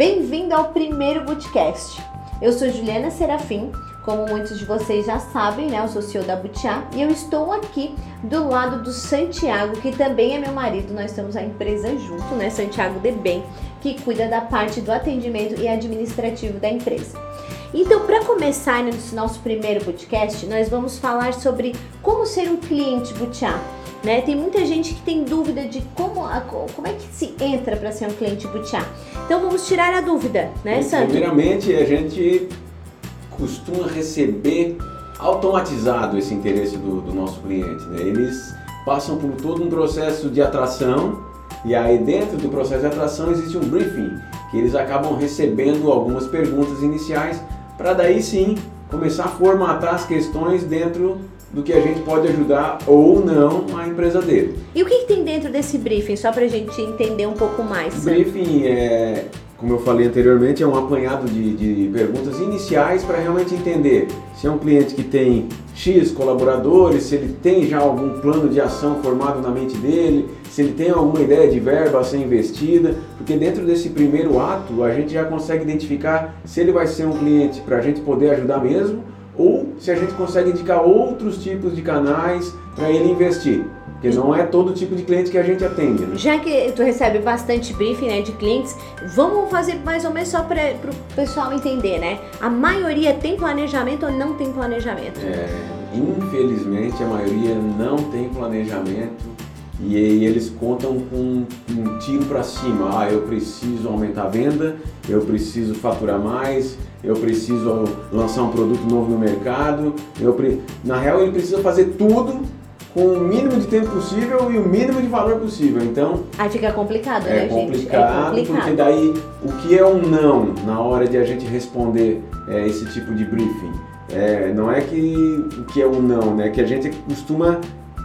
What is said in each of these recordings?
Bem-vindo ao primeiro Bootcast. Eu sou Juliana Serafim, como muitos de vocês já sabem, né? Eu sou CEO da Butiá e eu estou aqui do lado do Santiago, que também é meu marido. Nós temos a empresa junto, né? Santiago de Bem, que cuida da parte do atendimento e administrativo da empresa. Então, para começar nesse nosso primeiro podcast, nós vamos falar sobre como ser um cliente Butiá. Né? Tem muita gente que tem dúvida de como, como é que se entra para ser um cliente Butiá. Então vamos tirar a dúvida, né, Sandro? Primeiramente, a gente costuma receber automatizado esse interesse do, do nosso cliente. Né? Eles passam por todo um processo de atração e aí dentro do processo de atração existe um briefing que eles acabam recebendo algumas perguntas iniciais para daí sim começar a formatar as questões dentro do que a gente pode ajudar ou não a empresa dele. E o que, que tem dentro desse briefing, só para a gente entender um pouco mais? O briefing é, como eu falei anteriormente, é um apanhado de, de perguntas iniciais para realmente entender se é um cliente que tem X colaboradores, se ele tem já algum plano de ação formado na mente dele, se ele tem alguma ideia de verba a ser investida, porque dentro desse primeiro ato a gente já consegue identificar se ele vai ser um cliente para a gente poder ajudar mesmo ou se a gente consegue indicar outros tipos de canais para ele investir. Porque não é todo tipo de cliente que a gente atende. Né? Já que tu recebe bastante briefing né, de clientes, vamos fazer mais ou menos só para o pessoal entender, né? A maioria tem planejamento ou não tem planejamento? É, infelizmente a maioria não tem planejamento e aí eles contam com um tiro para cima. Ah, eu preciso aumentar a venda, eu preciso faturar mais, eu preciso lançar um produto novo no mercado. Eu pre... Na real, ele precisa fazer tudo com o mínimo de tempo possível e o mínimo de valor possível. Então. Aí fica complicado, é né, complicado, gente? É complicado, porque daí o que é um não na hora de a gente responder é, esse tipo de briefing? É, não é que o que é um não, né? Que a gente costuma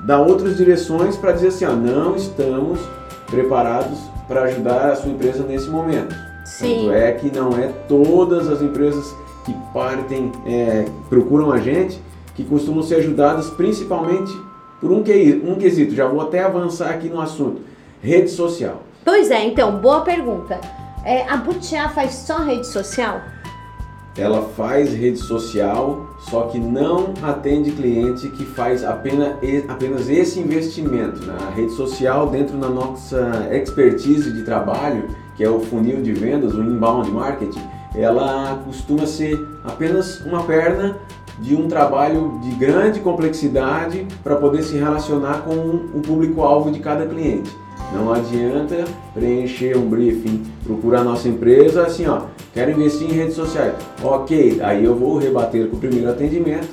dar outras direções para dizer assim, ó, não estamos preparados para ajudar a sua empresa nesse momento. Sim. Tanto é que não é todas as empresas que partem, é, procuram a gente, que costumam ser ajudadas principalmente por um, que, um quesito. Já vou até avançar aqui no assunto. Rede social. Pois é, então, boa pergunta. É, a Butiá faz só rede social? Ela faz rede social, só que não atende cliente que faz apenas, apenas esse investimento. Né? A rede social, dentro da nossa expertise de trabalho, que é o funil de vendas, o inbound marketing, ela costuma ser apenas uma perna de um trabalho de grande complexidade para poder se relacionar com o público-alvo de cada cliente. Não adianta preencher um briefing, procurar nossa empresa assim, ó, quero investir em redes sociais. Ok, aí eu vou rebater com o primeiro atendimento,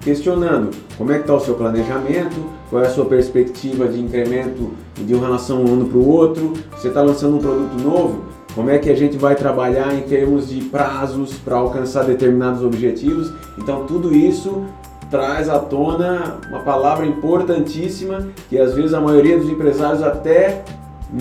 questionando como é que está o seu planejamento, qual é a sua perspectiva de incremento de uma relação um ano para o outro, você está lançando um produto novo, como é que a gente vai trabalhar em termos de prazos para alcançar determinados objetivos. Então tudo isso traz à tona uma palavra importantíssima que às vezes a maioria dos empresários até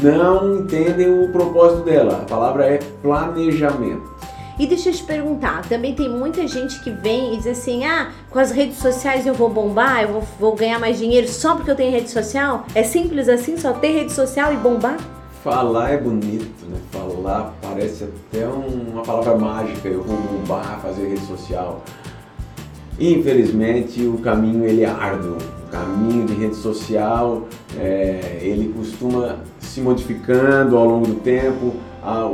não entendem o propósito dela. A palavra é planejamento. E deixa eu te perguntar, também tem muita gente que vem e diz assim: ah, com as redes sociais eu vou bombar, eu vou, vou ganhar mais dinheiro só porque eu tenho rede social? É simples assim, só ter rede social e bombar? Falar é bonito, né? Falar parece até uma palavra mágica, eu vou bombar, fazer rede social. Infelizmente o caminho ele é árduo, o caminho de rede social é, ele costuma se modificando ao longo do tempo,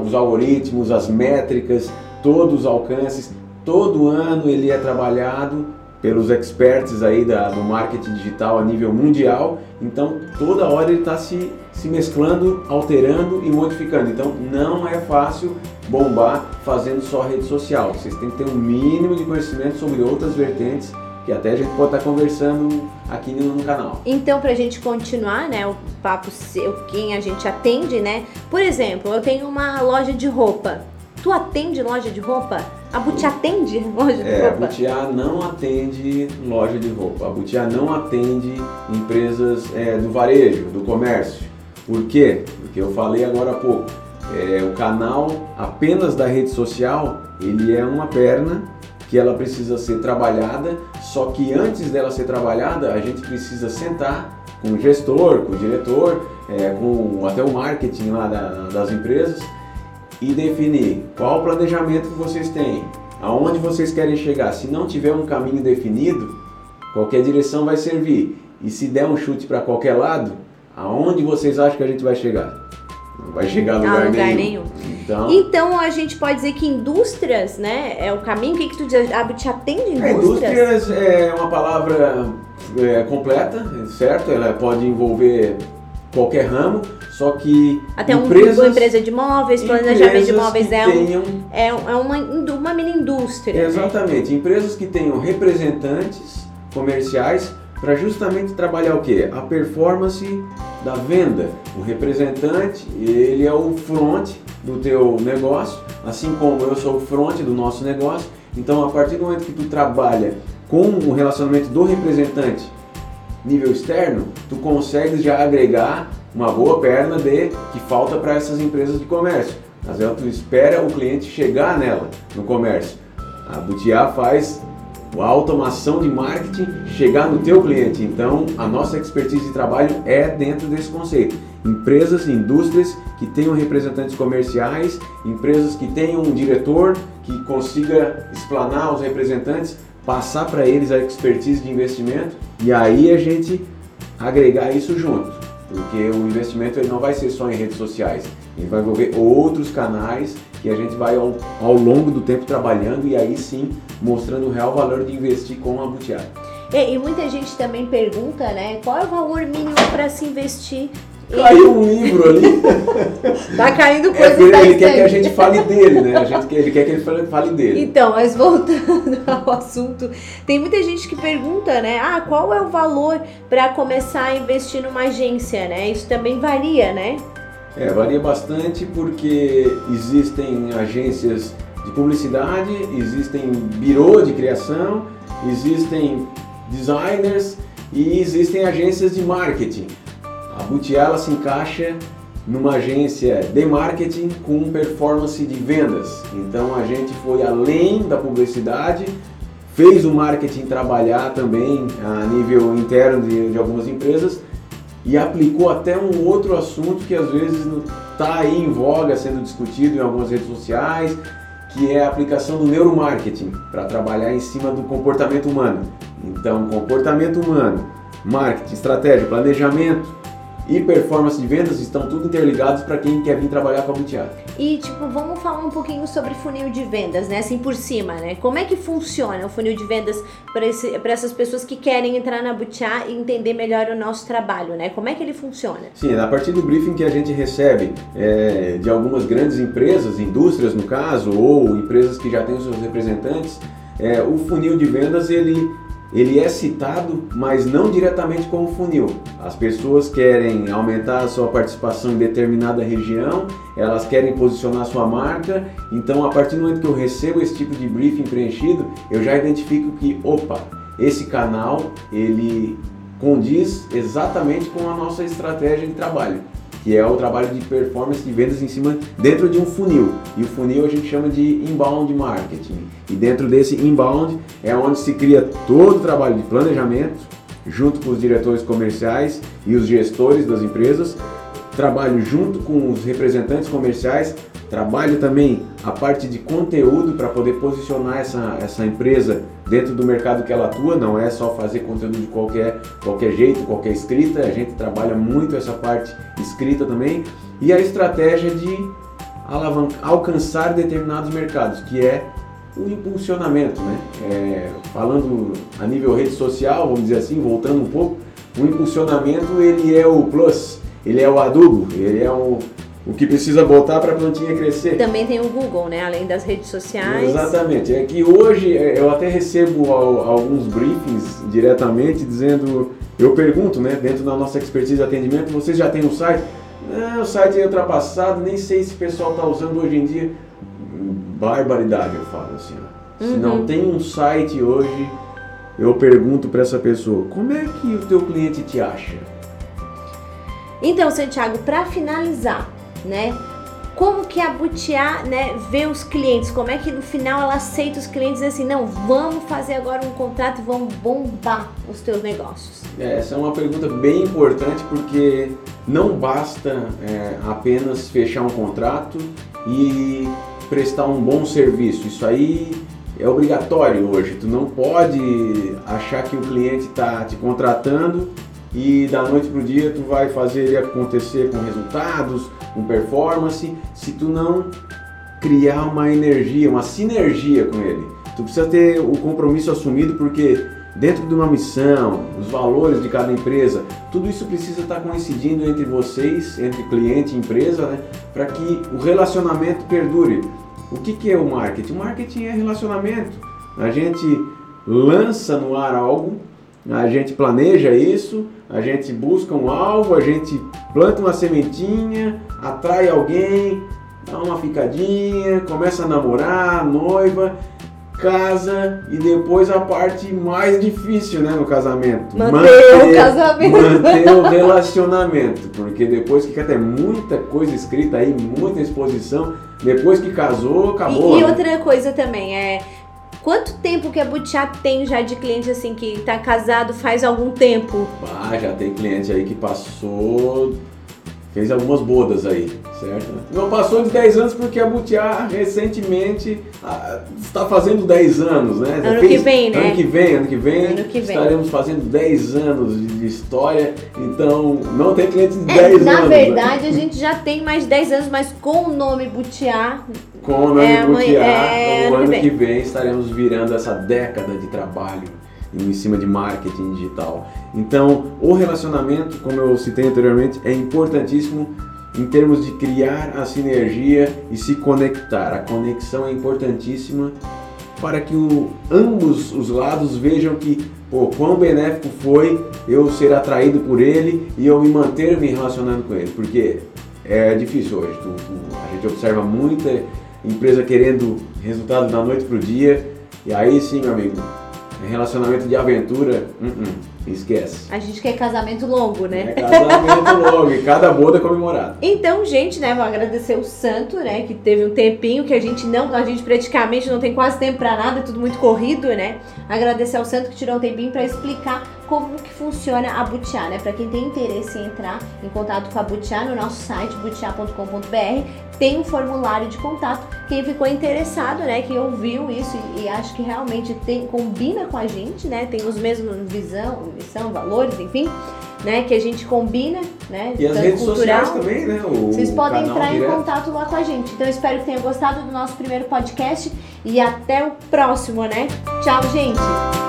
os algoritmos, as métricas, todos os alcances, todo ano ele é trabalhado pelos experts aí da, do marketing digital a nível mundial, então toda hora ele está se, se mesclando, alterando e modificando. Então não é fácil bombar fazendo só rede social. Vocês têm que ter um mínimo de conhecimento sobre outras vertentes que até a gente pode estar conversando aqui no, canal. Então, para a gente continuar, né, o papo seu, quem a gente atende, né? Por exemplo, eu tenho uma loja de roupa. Tu atende loja de roupa? A Butiá atende loja de é, roupa? A Butiá não atende loja de roupa. A Butiá não atende empresas é, do varejo, do comércio. Por quê? Porque eu falei agora há pouco. É, o canal apenas da rede social, ele é uma perna que ela precisa ser trabalhada, só que antes dela ser trabalhada, a gente precisa sentar com o gestor, com o diretor, é, com até o marketing lá da, das empresas e definir qual o planejamento que vocês têm, aonde vocês querem chegar. Se não tiver um caminho definido, qualquer direção vai servir. E se der um chute para qualquer lado, aonde vocês acham que a gente vai chegar? Não vai chegar a lugar, Ah, lugar nenhum. nenhum. Então, Então a gente pode dizer que indústrias, né, é o caminho. O que, que tu diz? A Butia atende a indústrias? indústrias é uma palavra é, completa, certo? Ela pode envolver qualquer ramo, só que Até um, empresas, uma empresa de móveis, planejamento de empresas móveis que é, tenham é, um- é uma, uma mini indústria. né? Exatamente, empresas que tenham representantes comerciais para justamente trabalhar o que? A performance da venda. O representante, ele é o front do teu negócio, assim como eu sou o front do nosso negócio. Então, a partir do momento que tu trabalha com o relacionamento do representante nível externo, tu consegue já agregar uma boa perna de que falta para essas empresas de comércio. Às vezes tu espera o cliente chegar nela no comércio. A Butiá faz a automação de marketing chegar no teu cliente. Então, a nossa expertise de trabalho é dentro desse conceito. Empresas, indústrias que tenham representantes comerciais, empresas que tenham um diretor que consiga explanar os representantes, passar para eles a expertise de investimento e aí a gente agregar isso junto. Porque o investimento ele não vai ser só em redes sociais, ele vai envolver outros canais que a gente vai ao, ao longo do tempo trabalhando e aí sim mostrando o real valor de investir com a Butiá. E, e muita gente também pergunta, né, qual é o valor mínimo para se investir? Caiu um livro ali. Tá caindo É coisa porque da ele quer que a gente fale dele, né? A gente, ele quer que ele fale, fale dele. Então, mas voltando ao assunto, tem muita gente que pergunta, né? Ah, qual é o valor para começar a investir numa agência, né? Isso também varia, né? É, varia bastante porque existem agências de publicidade, existem birô de criação, existem designers e existem agências de marketing. A Butiá ela se encaixa numa agência de marketing com performance de vendas. Então a gente foi além da publicidade, fez o marketing trabalhar também a nível interno de, de algumas empresas e aplicou até um outro assunto que às vezes está aí em voga sendo discutido em algumas redes sociais, que é a aplicação do neuromarketing para trabalhar em cima do comportamento humano. Então, comportamento humano, marketing, estratégia, planejamento e performance de vendas estão tudo interligados para quem quer vir trabalhar com a Butiá. E, tipo, vamos falar um pouquinho sobre funil de vendas, né? Assim por cima, né? Como é que funciona o funil de vendas para essas pessoas que querem entrar na Butiá e entender melhor o nosso trabalho, né? Como é que ele funciona? Sim, a partir do briefing que a gente recebe é, de algumas grandes empresas, indústrias no caso, ou empresas que já têm os seus representantes, é, o funil de vendas ele, ele é citado, mas não diretamente como funil. As pessoas querem aumentar a sua participação em determinada região, elas querem posicionar sua marca, então a partir do momento que eu recebo esse tipo de briefing preenchido, eu já identifico que, opa, esse canal ele condiz exatamente com a nossa estratégia de trabalho, que é o trabalho de performance de vendas em cima dentro de um funil. E o funil a gente chama de inbound marketing. E dentro desse inbound é onde se cria todo o trabalho de planejamento, junto com os diretores comerciais e os gestores das empresas, trabalho junto com os representantes comerciais, trabalho também a parte de conteúdo para poder posicionar essa, essa empresa dentro do mercado que ela atua, não é só fazer conteúdo de qualquer, qualquer jeito, qualquer escrita, a gente trabalha muito essa parte escrita também, e a estratégia de alcançar determinados mercados, que é o impulsionamento, né? É, falando a nível rede social, vamos dizer assim, voltando um pouco, o impulsionamento ele é o plus, ele é o adubo, ele é o, o que precisa botar para a plantinha crescer. Também tem o Google, né? Além das redes sociais. Exatamente. É que hoje é, eu até recebo al- alguns briefings diretamente dizendo, eu pergunto, né, dentro da nossa expertise de atendimento, vocês já têm um site? Não, o site é ultrapassado, nem sei se o pessoal está usando hoje em dia. Barbaridade, eu falo assim. ó. Se não Uhum. tem um site hoje, eu pergunto para essa pessoa, como é que o teu cliente te acha? Então, Santiago, para finalizar, né? Como que a Butiá, né, vê os clientes? Como é que no final ela aceita os clientes e assim, não, vamos fazer agora um contrato, vamos bombar os teus negócios. É, Essa é uma pergunta bem importante porque não basta é, apenas fechar um contrato e prestar um bom serviço. Isso aí é obrigatório hoje. Tu não pode achar que o cliente está te contratando e da noite para o dia tu vai fazer ele acontecer com resultados, com performance, se tu não criar uma energia, uma sinergia com ele. Tu precisa ter o compromisso assumido porque dentro de uma missão, os valores de cada empresa, tudo isso precisa estar coincidindo entre vocês, entre cliente e empresa, né, para que o relacionamento perdure. O que, que é o marketing? O marketing é relacionamento. A gente lança no ar algo, a gente planeja isso, a gente busca um alvo, a gente planta uma sementinha, atrai alguém, dá uma ficadinha, começa a namorar, noiva, casa e depois a parte mais difícil, né, no casamento. Manter, manter o casamento. Manter o relacionamento, porque depois que tem muita coisa escrita aí, muita exposição, depois que casou, acabou. E, e né? outra coisa também é Quanto tempo que a Butiá tem já de cliente assim que tá casado faz algum tempo? Ah, já tem cliente aí que passou fez algumas bodas aí, certo? Não passou de 10 anos porque a Butiá recentemente ah, está fazendo 10 anos, né? Ano fez, que vem, né? Ano que vem, ano que vem, ano que vem. estaremos fazendo 10 anos de história, então não tem clientes de é, 10 na anos. Na né? verdade, né? a gente já tem mais 10 anos, mas com o nome Butiá. Com o nome é, Butiá, é, no ano que vem estaremos virando essa década de trabalho em cima de marketing digital. Então, o relacionamento, como eu citei anteriormente, é importantíssimo em termos de criar a sinergia e se conectar. A conexão é importantíssima para que o, ambos os lados vejam que pô, quão benéfico foi eu ser atraído por ele e eu me manter me relacionando com ele, porque é difícil hoje. Tu, tu, a gente observa muita empresa querendo resultado da noite para o dia e aí sim, meu amigo, relacionamento de aventura, uh -uh. Esquece. A gente quer casamento longo, né? É casamento longo e cada boda é comemorada. Então, gente, né, vou agradecer o Santo, né, que teve um tempinho que a gente não, a gente praticamente não tem quase tempo para nada, é tudo muito corrido, né? Agradecer ao Santo que tirou um tempinho para explicar como que funciona a Butiá, né? Para quem tem interesse em entrar em contato com a Butiá no nosso site butiá.com.br, tem um formulário de contato. Quem ficou interessado, né, quem ouviu isso e, e acho que realmente tem combina com a gente, né? Tem os mesmos visão, missão, valores, enfim, né? Que a gente combina, né? E as redes cultural. sociais também, né? O Vocês podem entrar direto. em contato lá com a gente. Então espero que tenham gostado do nosso primeiro podcast e até o próximo, né? Tchau, gente!